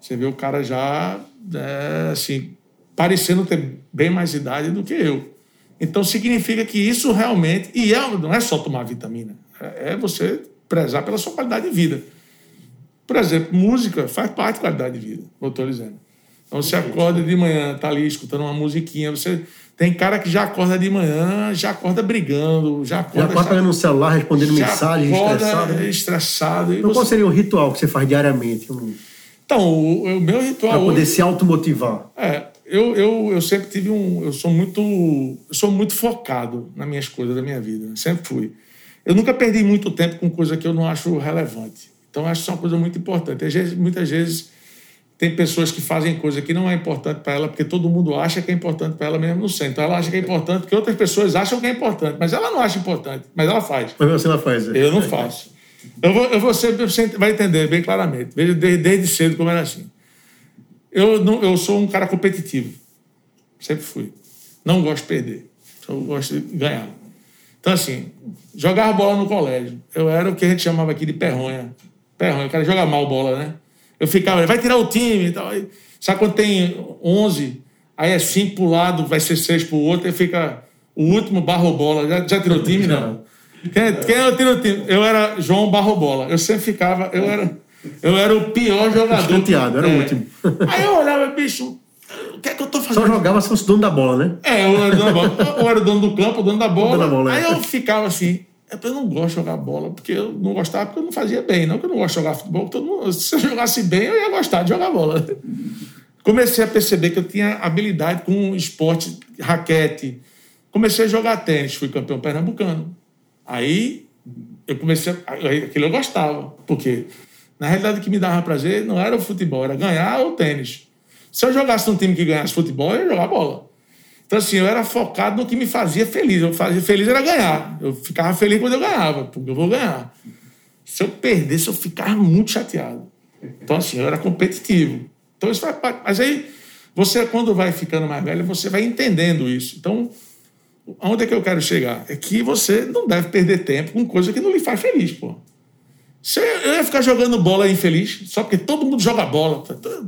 Você vê o cara já, é, assim, parecendo ter bem mais idade do que eu. Então significa que isso realmente, e é, não é só tomar vitamina, é, é você prezar pela sua qualidade de vida. Por exemplo, música faz parte da qualidade de vida, eu estou dizendo. Então você acorda de manhã, tá ali escutando uma musiquinha, você tem cara que já acorda de manhã, já acorda brigando, já acorda. Já acorda no celular respondendo mensagens, estressado. Né? estressado. Então, você... qual seria um ritual que você faz diariamente? Então, o, o meu ritual. Para poder hoje... se automotivar. É, eu, eu, eu sempre tive um. Eu sou muito. Eu sou muito focado nas minhas coisas da minha vida. Sempre fui. Eu nunca perdi muito tempo com coisa que eu não acho relevante. Então, acho que isso é uma coisa muito importante. Às vezes, muitas vezes tem pessoas que fazem coisa que não é importante para ela, porque todo mundo acha que é importante para ela mesmo no centro. Então, ela acha que é importante porque outras pessoas acham que é importante, mas ela não acha importante, mas ela faz. Mas você ela faz. É. Eu não faço. Eu vou, eu vou ser, você vai entender bem claramente. Veja desde, desde cedo como era assim. Eu, não, eu sou um cara competitivo. Sempre fui. Não gosto de perder. Só gosto de ganhar. Então, assim, jogar bola no colégio. Eu era o que a gente chamava aqui de perronha. Perronha, o cara joga mal bola, né? Eu ficava, vai tirar o time e tal. Sabe quando tem 11, aí é 5 para o lado, vai ser 6 para o outro, aí fica o último barro bola. Já, já tirou o time? Não. Quem, quem eu tiro o time? Eu era João Barro Bola. Eu sempre ficava, eu era, eu era o pior jogador. Escanteado, era é. o último. Aí eu olhava, bicho, o que é que eu tô fazendo? Só jogava se fosse dono da bola, né? É, eu era dono da bola. Eu era dono do campo, dono da bola. Dono da bola Aí é. eu ficava assim, é eu não gosto de jogar bola, porque eu não gostava, porque eu não fazia bem. Não que eu não gosto de jogar futebol, todo mundo, se eu jogasse bem, eu ia gostar de jogar bola. Comecei a perceber que eu tinha habilidade com esporte, raquete. Comecei a jogar tênis, fui campeão pernambucano. Aí eu comecei, a, aquilo eu gostava, porque na realidade o que me dava prazer não era o futebol, era ganhar o tênis. Se eu jogasse num time que ganhasse futebol, eu ia jogar bola. Então, assim, eu era focado no que me fazia feliz. Eu fazia feliz era ganhar. Eu ficava feliz quando eu ganhava, porque eu vou ganhar. Se eu perdesse, eu ficava muito chateado. Então, assim, eu era competitivo. Então, isso. Mas aí, você, quando vai ficando mais velho, você vai entendendo isso. Então, aonde é que eu quero chegar? É que você não deve perder tempo com coisa que não lhe faz feliz, pô. Eu ia ficar jogando bola infeliz, só porque todo mundo joga bola.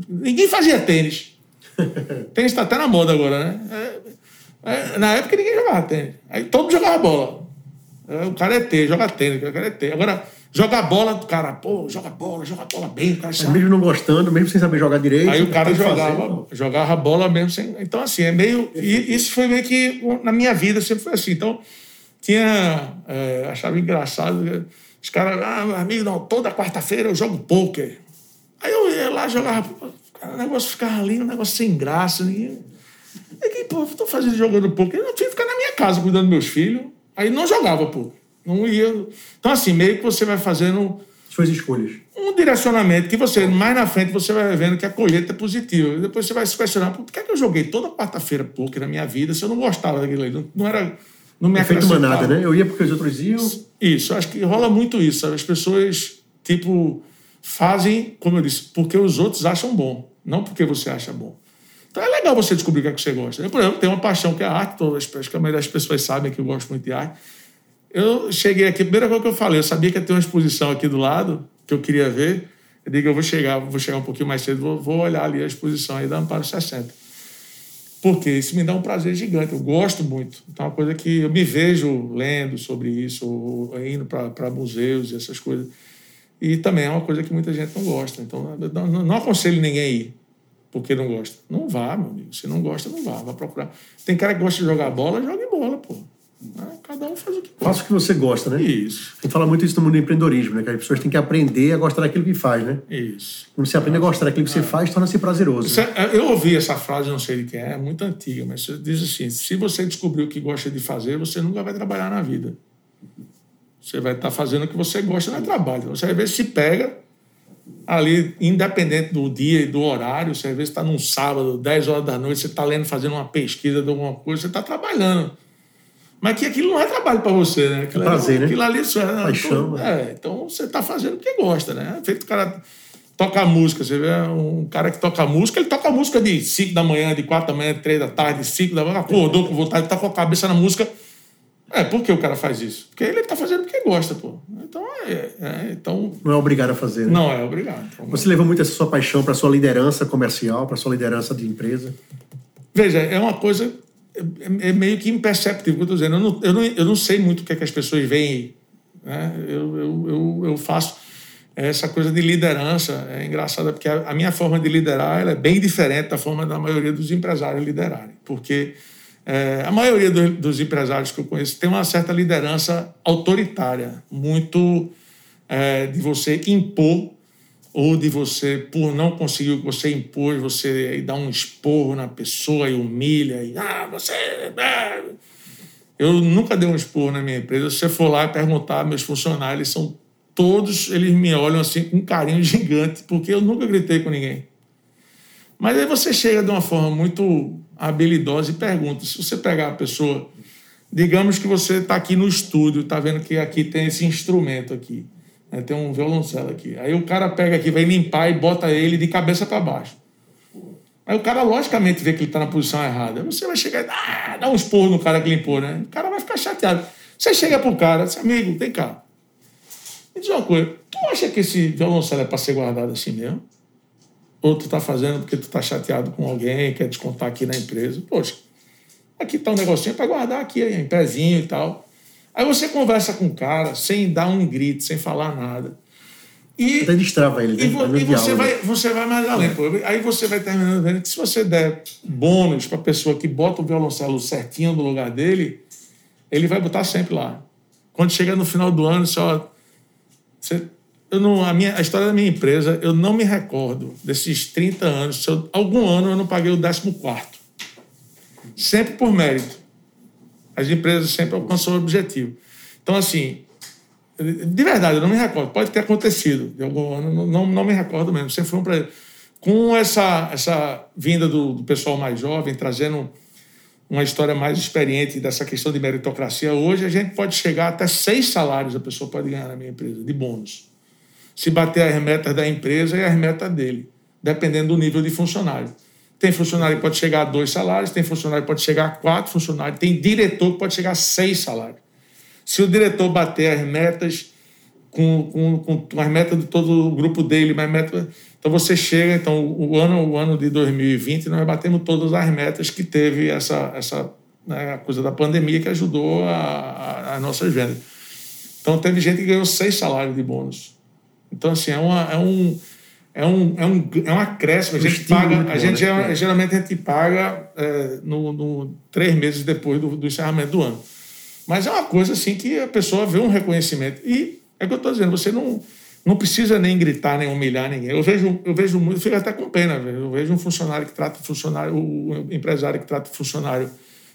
Ninguém fazia tênis. tênis está até na moda agora, né? É, é, na época ninguém jogava tênis. Aí todo mundo jogava bola. É, o cara é T, joga tênis, o cara é T. Agora, joga bola, o cara, pô, joga bola, joga bola bem, o cara sabe. Mesmo não gostando, mesmo sem saber jogar direito. Aí o cara jogava, fazer, jogava bola mesmo sem. Então, assim, é meio. E isso foi meio que na minha vida sempre foi assim. Então, tinha. É, achava engraçado os caras, ah, meu amigo, não, toda quarta-feira eu jogo pôquer. Aí eu ia lá, jogava, o negócio ficava ali, um negócio sem graça. Ninguém... E que, pô, eu tô fazendo jogando pôquer. Eu tinha que ficar na minha casa cuidando dos meus filhos. Aí não jogava pôquer. Não ia. Então, assim, meio que você vai fazendo. Suas escolhas. Um direcionamento que você, mais na frente, você vai vendo que a colheita é positiva. E depois você vai se questionar, por que, é que eu joguei toda quarta-feira pôquer na minha vida se eu não gostava daquilo ali? Não, não era não me Efeito manada, né? Eu ia porque os outros iam. Isso, acho que rola muito isso. As pessoas, tipo, fazem, como eu disse, porque os outros acham bom, não porque você acha bom. Então é legal você descobrir o que, é que você gosta. Eu, por exemplo, tenho uma paixão que é a arte, todas, acho que a maioria das pessoas sabem que eu gosto muito de arte. Eu cheguei aqui, a primeira coisa que eu falei, eu sabia que ia ter uma exposição aqui do lado, que eu queria ver. Eu digo, eu vou chegar, vou chegar um pouquinho mais cedo, vou, vou olhar ali a exposição aí da Amparo 60. Porque isso me dá um prazer gigante, eu gosto muito. Então, é uma coisa que eu me vejo lendo sobre isso, ou indo para museus e essas coisas. E também é uma coisa que muita gente não gosta. Então, não, não aconselho ninguém a ir porque não gosta. Não vá, meu amigo. Se não gosta, não vá. Vá procurar. Tem cara que gosta de jogar bola, jogue bola, pô. Né? Cada um faz o que. Faça o que você gosta, né? Isso. A gente fala muito isso no mundo do empreendedorismo, né? Que as pessoas têm que aprender a gostar daquilo que faz, né? Isso. Quando você aprende a gostar daquilo que você é. faz, torna-se prazeroso. Né? Eu ouvi essa frase, não sei de quem é, é muito antiga, mas diz assim: se você descobrir o que gosta de fazer, você nunca vai trabalhar na vida. Você vai estar fazendo o que você gosta no trabalho. Você às vezes se pega ali, independente do dia e do horário, você às vezes está num sábado, 10 horas da noite, você está lendo, fazendo uma pesquisa de alguma coisa, você está trabalhando. Mas que aquilo não é trabalho para você, né? Aquilo, é prazer, ali, aquilo né? ali isso é, Paixão, então, é, então você está fazendo porque gosta, né? Feito o cara toca música, você vê um cara que toca música, ele toca música de 5 da manhã, de 4 da manhã, de 3 da tarde, de 5 da manhã, acordou com vontade, tá com a cabeça na música. É, por que o cara faz isso? Porque ele tá fazendo porque gosta, pô. Então, é, é então Não é obrigado a fazer, né? não é obrigado. Então, Você levou muito essa sua paixão para sua liderança comercial, para sua liderança de empresa? Veja, é uma coisa é, é meio que imperceptível que eu estou dizendo. Eu não, eu, não, eu não sei muito o que, é que as pessoas veem. Né? Eu, eu, eu, eu faço essa coisa de liderança. É engraçada porque a, a minha forma de liderar é bem diferente da forma da maioria dos empresários liderarem. Porque é, a maioria do, dos empresários que eu conheço tem uma certa liderança autoritária, muito é, de você impor ou de você, por não conseguir o que você impôs, você dá um esporro na pessoa e humilha, e ah, você. é." Eu nunca dei um esporro na minha empresa. Se você for lá perguntar, meus funcionários eles são todos, eles me olham assim com um carinho gigante, porque eu nunca gritei com ninguém. Mas aí você chega de uma forma muito habilidosa e pergunta: se você pegar a pessoa, digamos que você está aqui no estúdio, está vendo que aqui tem esse instrumento aqui, tem um violoncelo aqui. Aí o cara pega aqui, vai limpar e bota ele de cabeça para baixo. Aí o cara, logicamente, vê que ele está na posição errada. Você vai chegar e ah, dá um esporro no cara que limpou, né? O cara vai ficar chateado. Você chega pro cara, diz, amigo, vem cá. Me diz uma coisa, tu acha que esse violoncelo é para ser guardado assim mesmo? Ou tu tá fazendo porque tu tá chateado com alguém, quer descontar aqui na empresa? Poxa, aqui tá um negocinho para guardar aqui, em pezinho e tal. Aí você conversa com o cara sem dar um grito, sem falar nada. E, Até destrava ele, né? e, vo- e você, vai, você vai mais além. Pô. Aí você vai terminando vendo que se você der bônus para a pessoa que bota o violoncelo certinho no lugar dele, ele vai botar sempre lá. Quando chega no final do ano, só. Você, eu não, a, minha, a história da minha empresa, eu não me recordo desses 30 anos. Eu- algum ano eu não paguei o 14. Sempre por mérito. As empresas sempre alcançam o objetivo. Então, assim, de verdade, eu não me recordo. Pode ter acontecido não, não, não me recordo mesmo. Sempre foi um prazer. Com essa, essa vinda do, do pessoal mais jovem, trazendo uma história mais experiente dessa questão de meritocracia, hoje a gente pode chegar até seis salários a pessoa pode ganhar na minha empresa, de bônus. Se bater as metas da empresa e as metas dele, dependendo do nível de funcionário. Tem funcionário que pode chegar a dois salários, tem funcionário que pode chegar a quatro funcionários, tem diretor que pode chegar a seis salários. Se o diretor bater as metas com, com, com as metas de todo o grupo dele, mas meta, então você chega, então o ano, o ano de 2020 nós batemos todas as metas que teve essa, essa né, coisa da pandemia que ajudou as nossas vendas. Então teve gente que ganhou seis salários de bônus. Então assim é uma é um é um, é um, é um acréscimo. A gente paga, a bom, gente né? é- geralmente a gente paga é, no, no três meses depois do, do encerramento do ano. Mas é uma coisa assim que a pessoa vê um reconhecimento. E é o que eu estou dizendo, você não, não precisa nem gritar, nem humilhar ninguém. Eu vejo, eu vejo muito, fico até com pena, eu vejo um funcionário que trata o funcionário, o empresário que trata o funcionário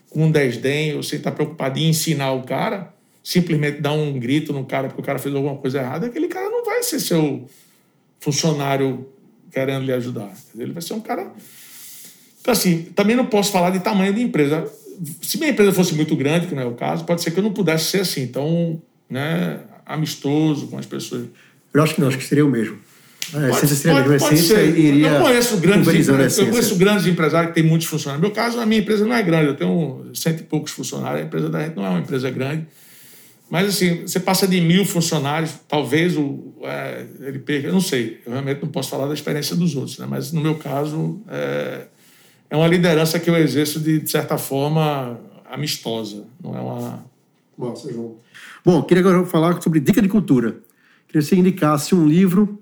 com um desdém, ou sem estar preocupado em ensinar o cara, simplesmente dar um grito no cara porque o cara fez alguma coisa errada, aquele cara não vai ser seu funcionário querendo lhe ajudar. Ele vai ser um cara então, assim, também não posso falar de tamanho de empresa. Se minha empresa fosse muito grande, que não é o caso, pode ser que eu não pudesse ser assim, tão né, amistoso com as pessoas. Eu acho que não, acho que seria o mesmo. A Pode- seria pode- pode ser. iria eu conheço grandes eu conheço grandes empresários que têm muitos funcionários. No meu caso, a minha empresa não é grande, eu tenho cento e poucos funcionários, a empresa da gente não é uma empresa grande. Mas, assim, você passa de mil funcionários, talvez o, é, ele perca, eu não sei, eu realmente não posso falar da experiência dos outros, né? mas no meu caso, é, é uma liderança que eu exerço de, de certa forma amistosa, não é uma. Nossa, João. Bom, queria agora falar sobre dica de cultura. Queria que você indicasse um livro,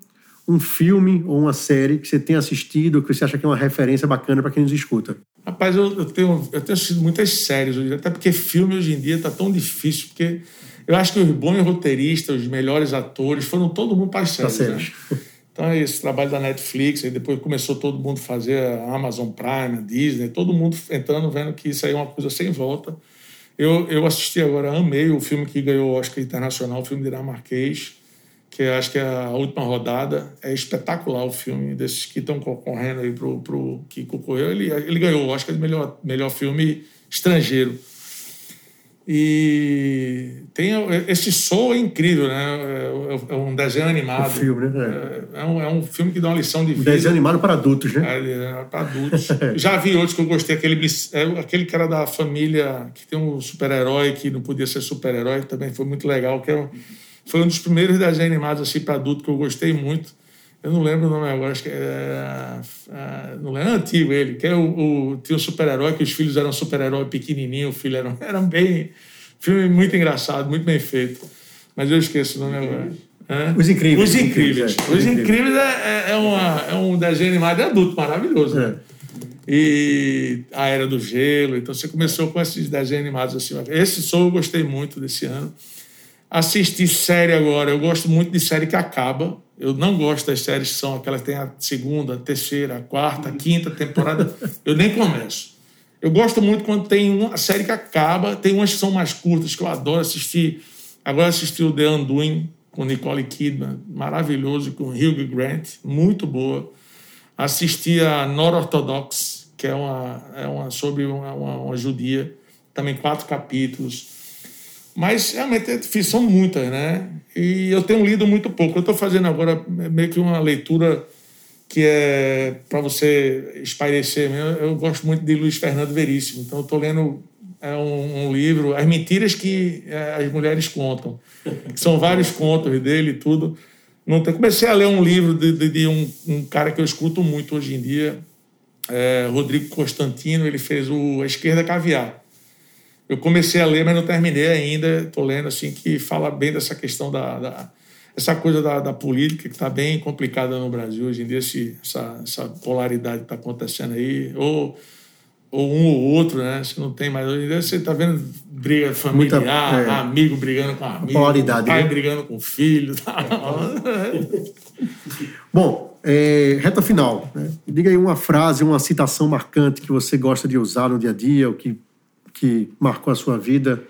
um filme ou uma série que você tenha assistido, que você acha que é uma referência bacana para quem nos escuta. Rapaz, eu, eu tenho, eu tenho assistido muitas séries, até porque filme hoje em dia está tão difícil, porque eu acho que os bons roteiristas, os melhores atores, foram todo mundo para as Para séries. séries. Né? Então, é esse trabalho da Netflix, aí depois começou todo mundo a fazer a Amazon Prime, a Disney, todo mundo entrando, vendo que isso aí é uma coisa sem volta. Eu, eu assisti agora, amei o filme que ganhou o Oscar Internacional, o filme dinamarquês, que acho que é a última rodada. É espetacular o filme desses que estão concorrendo aí pro, pro que concorreu. Ele, ele ganhou, acho que é o melhor, melhor filme estrangeiro. E tem esse som é incrível, né? É, é um desenho animado. O filme, né? É, é, um, é um filme que dá uma lição de vida. Um desenho animado para adultos, né? É, é para adultos. Já vi outros que eu gostei. Aquele, é, aquele que era da família, que tem um super-herói que não podia ser super-herói, também foi muito legal. Que é, foi um dos primeiros desenhos animados assim, para adulto que eu gostei muito. Eu não lembro o nome agora, acho que é. é não é antigo ele, que é o, o tinha um super-herói, que os filhos eram super-herói pequenininho, o filho era, era bem. Filme muito engraçado, muito bem feito. Mas eu esqueço o nome agora. É? Os Incríveis. Os Incríveis. É. Os Incríveis é, é, uma, é um desenho animado de adulto maravilhoso. Né? E a Era do Gelo. Então você começou com esses desenhos animados assim. Esse sou eu gostei muito desse ano. Assisti série agora. Eu gosto muito de série que acaba. Eu não gosto das séries que são aquelas que tem a segunda, a terceira, a quarta, a quinta temporada. Eu nem começo. Eu gosto muito quando tem uma série que acaba, tem umas que são mais curtas, que eu adoro assistir. Agora assisti o The Undoing, com Nicole Kidman, maravilhoso, com Hugh Grant, muito boa. Assisti a Orthodox, que é uma, é uma sobre uma, uma, uma judia, também quatro capítulos. Mas realmente é difícil, são muitas, né? E eu tenho lido muito pouco. Eu estou fazendo agora meio que uma leitura que é para você espairecer. Eu, eu gosto muito de Luiz Fernando Veríssimo, então eu estou lendo é um, um, livro, As Mentiras que é, as Mulheres Contam, que são vários contos dele e tudo. Não tem... Comecei a ler um livro de, de, de um, um, cara que eu escuto muito hoje em dia, é, Rodrigo Constantino, ele fez o A Esquerda Caviar. Eu comecei a ler, mas não terminei ainda. Estou lendo assim que fala bem dessa questão da, da essa coisa da, da política que está bem complicada no Brasil hoje em dia, esse, essa, essa polaridade que está acontecendo aí, ou, ou um ou outro, né? Você não tem mais. Hoje em dia você está vendo briga familiar, Muita, é, amigo brigando com amigo, polaridade, pai né? brigando com filho. Tá? Bom, é, reta final. Né? Diga aí uma frase, uma citação marcante que você gosta de usar no dia a dia, o que que marcou a sua vida?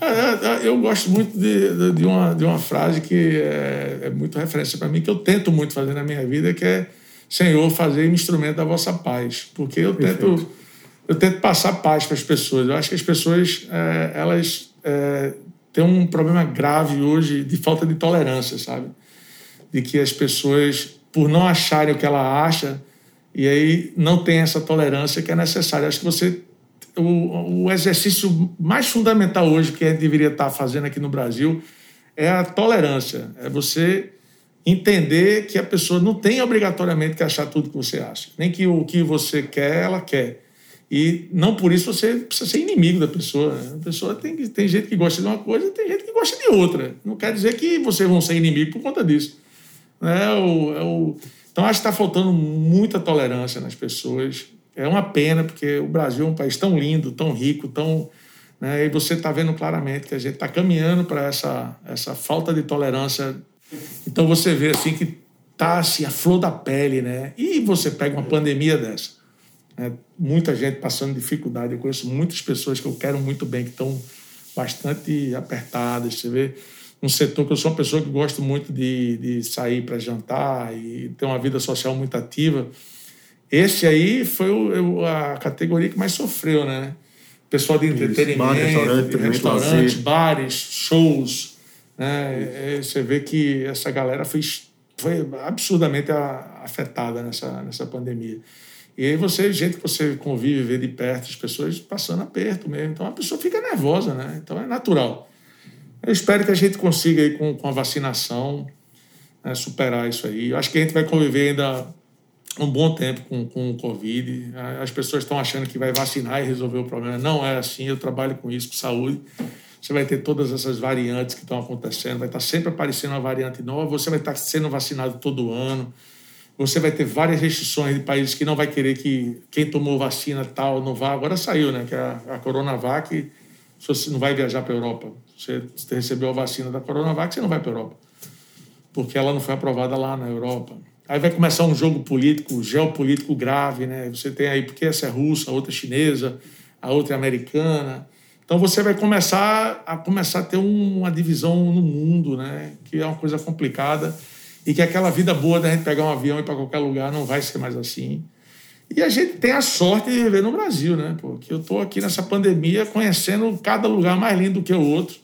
É, é, é, eu gosto muito de, de, uma, de uma frase que é, é muito referência para mim, que eu tento muito fazer na minha vida, que é Senhor, fazer instrumento da vossa paz. Porque eu tento, eu tento passar paz para as pessoas. Eu acho que as pessoas é, elas é, têm um problema grave hoje de falta de tolerância, sabe? De que as pessoas, por não acharem o que ela acha, e aí não tem essa tolerância que é necessária. Acho que você o, o exercício mais fundamental hoje que a gente deveria estar fazendo aqui no Brasil é a tolerância. É você entender que a pessoa não tem obrigatoriamente que achar tudo que você acha. Nem que o que você quer, ela quer. E não por isso você precisa ser inimigo da pessoa. Né? A pessoa tem, tem gente que gosta de uma coisa tem gente que gosta de outra. Não quer dizer que vocês vão ser inimigos por conta disso. É o, é o... Então, acho que está faltando muita tolerância nas pessoas. É uma pena, porque o Brasil é um país tão lindo, tão rico, tão. Né, e você está vendo claramente que a gente está caminhando para essa, essa falta de tolerância. Então você vê assim que está assim, a flor da pele, né? E você pega uma pandemia dessa. Né? Muita gente passando dificuldade. Eu conheço muitas pessoas que eu quero muito bem, que estão bastante apertadas. Você vê um setor que eu sou uma pessoa que gosto muito de, de sair para jantar e ter uma vida social muito ativa. Esse aí foi o, a categoria que mais sofreu, né? Pessoal de entretenimento, bar, restaurante, restaurantes, bares, shows. Né? Você vê que essa galera foi, foi absurdamente afetada nessa, nessa pandemia. E aí você, gente que você convive, vê de perto, as pessoas passando aperto mesmo. Então a pessoa fica nervosa, né? Então é natural. Eu espero que a gente consiga aí com, com a vacinação né, superar isso aí. Eu acho que a gente vai conviver ainda um bom tempo com, com o Covid. As pessoas estão achando que vai vacinar e resolver o problema. Não é assim. Eu trabalho com isso, com saúde. Você vai ter todas essas variantes que estão acontecendo. Vai estar sempre aparecendo uma variante nova. Você vai estar sendo vacinado todo ano. Você vai ter várias restrições de países que não vai querer que quem tomou vacina tal não vá. Agora saiu, né? Que a, a Coronavac, você não vai viajar para a Europa. Você recebeu a vacina da Coronavac, você não vai para a Europa. Porque ela não foi aprovada lá na Europa. Aí vai começar um jogo político, geopolítico grave, né? Você tem aí, porque essa é russa, a outra é chinesa, a outra é americana. Então você vai começar a começar a ter uma divisão no mundo, né? Que é uma coisa complicada e que aquela vida boa da gente pegar um avião e ir para qualquer lugar não vai ser mais assim. E a gente tem a sorte de viver no Brasil, né? Porque eu estou aqui nessa pandemia conhecendo cada lugar mais lindo do que o outro,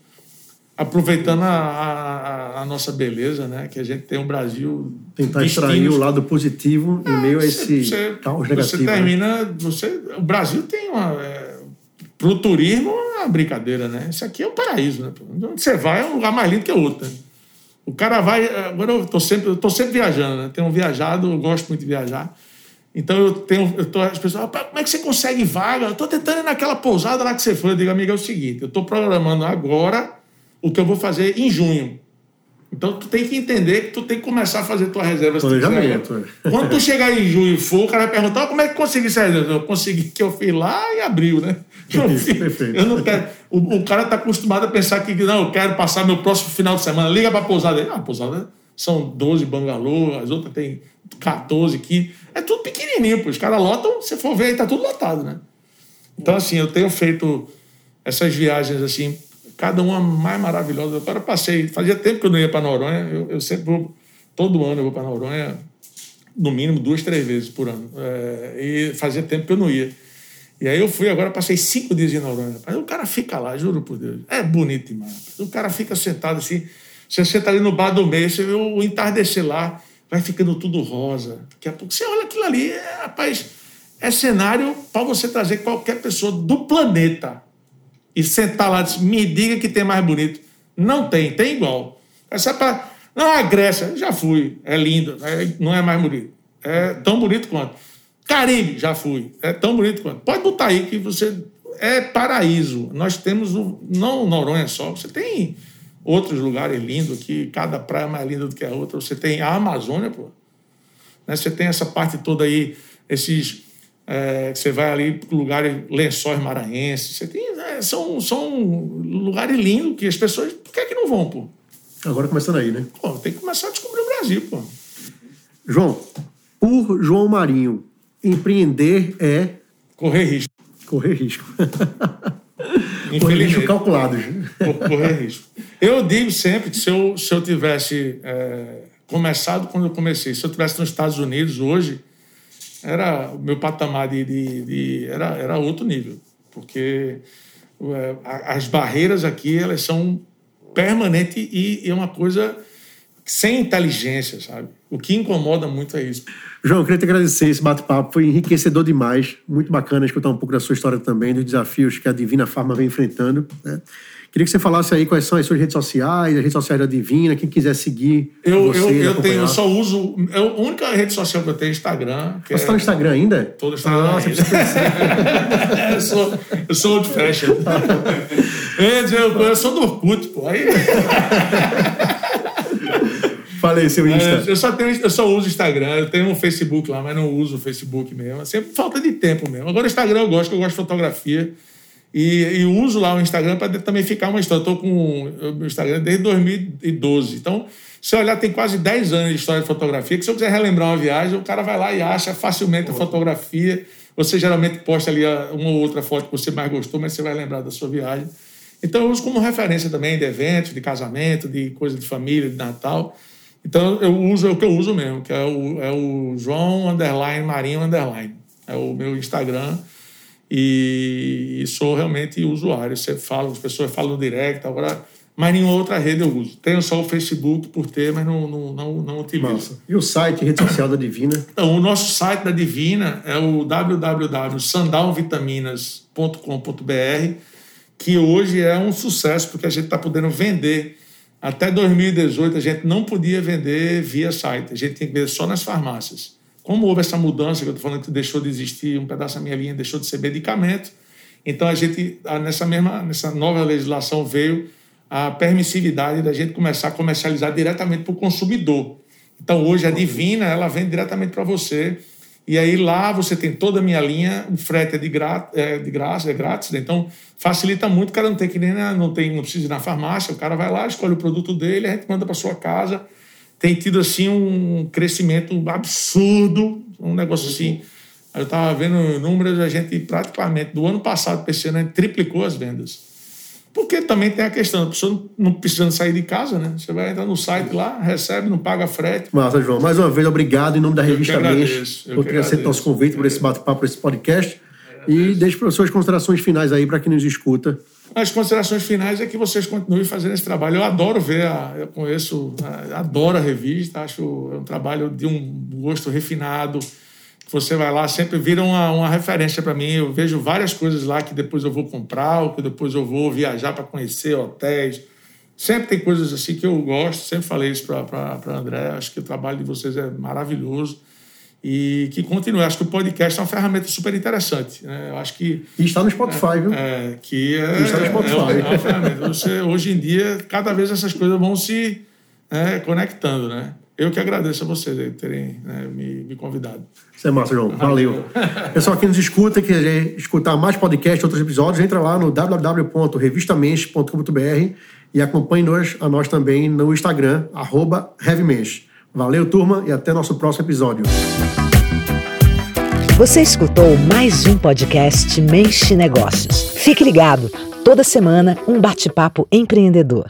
aproveitando a, a, a nossa beleza, né? Que a gente tem um Brasil. Tentar extrair o lado positivo em meio a esse você, caos negativo. Você né? termina. Né? Você, o Brasil tem uma. É, Para o turismo é uma brincadeira, né? Isso aqui é um paraíso, né? Onde você vai é um lugar mais lindo que o outro. Né? O cara vai. Agora eu estou sempre, eu tô sempre viajando, né? Tenho viajado, eu gosto muito de viajar. Então eu tenho, eu tô, as pessoas, como é que você consegue vaga? Eu estou tentando ir naquela pousada lá que você foi. Eu digo, amigo, é o seguinte, eu estou programando agora o que eu vou fazer em junho. Então tu tem que entender que tu tem que começar a fazer tua reserva. Planejamento. É. Quando tu chegar em junho e for, o cara vai perguntar como é que consegui essa reserva? Eu consegui que eu fiz lá em abril, né? Eu, Isso, eu não quero. O, o cara está acostumado a pensar que não, eu quero passar meu próximo final de semana. Liga para a pousada. Ah, pousada são 12 bangalô, as outras tem 14, 15. É tudo pequenininho, pô. Os caras lotam, se for ver, aí tá tudo lotado, né? Então, assim, eu tenho feito essas viagens, assim, cada uma mais maravilhosa. Agora passei, fazia tempo que eu não ia para Noronha, eu, eu, sempre vou, todo ano eu vou para Noronha, no mínimo duas, três vezes por ano. É, e fazia tempo que eu não ia. E aí eu fui, agora passei cinco dias em Noronha. Aí o cara fica lá, juro por Deus. É bonito demais. O cara fica sentado assim, você senta ali no bar do meio, você vê o entardecer lá, vai ficando tudo rosa. Daqui a pouco você olha aquilo ali, é, rapaz, é cenário para você trazer qualquer pessoa do planeta e sentar lá e me diga que tem mais bonito. Não tem, tem igual. Essa é pra... Não, a Grécia, já fui, é lindo, é, não é mais bonito. É tão bonito quanto. Caribe, já fui, é tão bonito quanto. Pode botar aí que você. É paraíso. Nós temos, o, não Noronha só, você tem outros lugares lindos aqui, cada praia é mais linda do que a outra. Você tem a Amazônia, pô. Né? Você tem essa parte toda aí, esses. É, você vai ali para lugares, lençóis maranhenses. Você tem, é, são, são lugares lindos que as pessoas. Por que, é que não vão, pô? Agora começando aí, né? Pô, tem que começar a descobrir o Brasil, pô. João, por João Marinho, empreender é. Correr risco. Correr risco. Correr risco calculado. Correr risco. Eu digo sempre que se eu, se eu tivesse é, começado quando eu comecei, se eu tivesse nos Estados Unidos hoje, era o meu patamar de, de, de era, era outro nível, porque as barreiras aqui elas são permanentes e, e é uma coisa sem inteligência, sabe? O que incomoda muito é isso. João, eu queria te agradecer esse bate-papo, foi enriquecedor demais, muito bacana escutar um pouco da sua história também, dos desafios que a Divina Farma vem enfrentando. Né? Queria que você falasse aí quais são as suas redes sociais, as redes sociais da Divina, quem quiser seguir. Eu, você, eu, eu, tenho, eu só uso. Eu, a única rede social que eu tenho é Instagram. você está é, no Instagram ainda? No Instagram. Nossa, ainda. eu sou, eu sou old fashion. eu, eu sou do Orkut, pô. Aí. Falei, seu Insta. Eu só, tenho, eu só uso Instagram, eu tenho um Facebook lá, mas não uso o Facebook mesmo. É sempre falta de tempo mesmo. Agora o Instagram eu gosto, eu gosto de fotografia. E, e uso lá o Instagram para também ficar uma história. Estou com o Instagram desde 2012. Então, se olhar, tem quase 10 anos de história de fotografia, que se eu quiser relembrar uma viagem, o cara vai lá e acha facilmente a fotografia. Você geralmente posta ali uma ou outra foto que você mais gostou, mas você vai lembrar da sua viagem. Então, eu uso como referência também de eventos, de casamento, de coisa de família, de Natal. Então eu uso é o que eu uso mesmo, que é o, é o João Underline Marinho Underline. É o meu Instagram. E, e sou realmente usuário. Você fala, as pessoas falam no direct, agora. Mas nenhuma outra rede eu uso. Tenho só o Facebook por ter, mas não, não, não, não utilizo. E o site, rede social da Divina? Então, o nosso site da Divina é o www.sandalvitaminas.com.br, que hoje é um sucesso, porque a gente está podendo vender até 2018, a gente não podia vender via site, a gente tinha que vender só nas farmácias. Como houve essa mudança, que eu estou falando que deixou de existir, um pedaço da minha linha deixou de ser medicamento, então a gente, nessa mesma nessa nova legislação, veio a permissividade da gente começar a comercializar diretamente para o consumidor. Então hoje a Divina, ela vende diretamente para você e aí lá você tem toda a minha linha, o frete é de, gra é de graça, é grátis, né? então facilita muito, o cara não tem que nem não tem, não precisa ir na farmácia, o cara vai lá, escolhe o produto dele, a gente manda para sua casa. Tem tido assim um crescimento absurdo, um negócio assim. Eu estava vendo números, a gente praticamente do ano passado para esse ano a gente triplicou as vendas. Porque também tem a questão, a pessoa não precisando sair de casa, né? Você vai entrar no site lá, recebe, não paga frete. Massa, João. Mais uma vez, obrigado em nome da revista Mês por ter aceito nosso convite por esse bate-papo, por esse podcast. E deixe para suas considerações finais aí para quem nos escuta. As considerações finais é que vocês continuem fazendo esse trabalho. Eu adoro ver, a, eu conheço, a, adoro a revista, acho um trabalho de um gosto refinado. Você vai lá, sempre vira uma, uma referência para mim. Eu vejo várias coisas lá que depois eu vou comprar, ou que depois eu vou viajar para conhecer hotéis. Sempre tem coisas assim que eu gosto, sempre falei isso para André. Acho que o trabalho de vocês é maravilhoso e que continue. Acho que o podcast é uma ferramenta super interessante. Né? Eu acho que e está no Spotify, é, viu? É, que é, e está no Spotify. É, uma, ferramenta. Você, hoje em dia, cada vez essas coisas vão se né, conectando, né? Eu que agradeço a vocês terem né, me, me, convidado. Isso é massa, João. Valeu. Pessoal que nos escuta, que escutar mais podcast, outros episódios, entra lá no www.revistamenche.com.br e acompanhe-nos a nós também no Instagram, arroba Valeu, turma, e até nosso próximo episódio. Você escutou mais um podcast Mente Negócios. Fique ligado, toda semana um bate-papo empreendedor.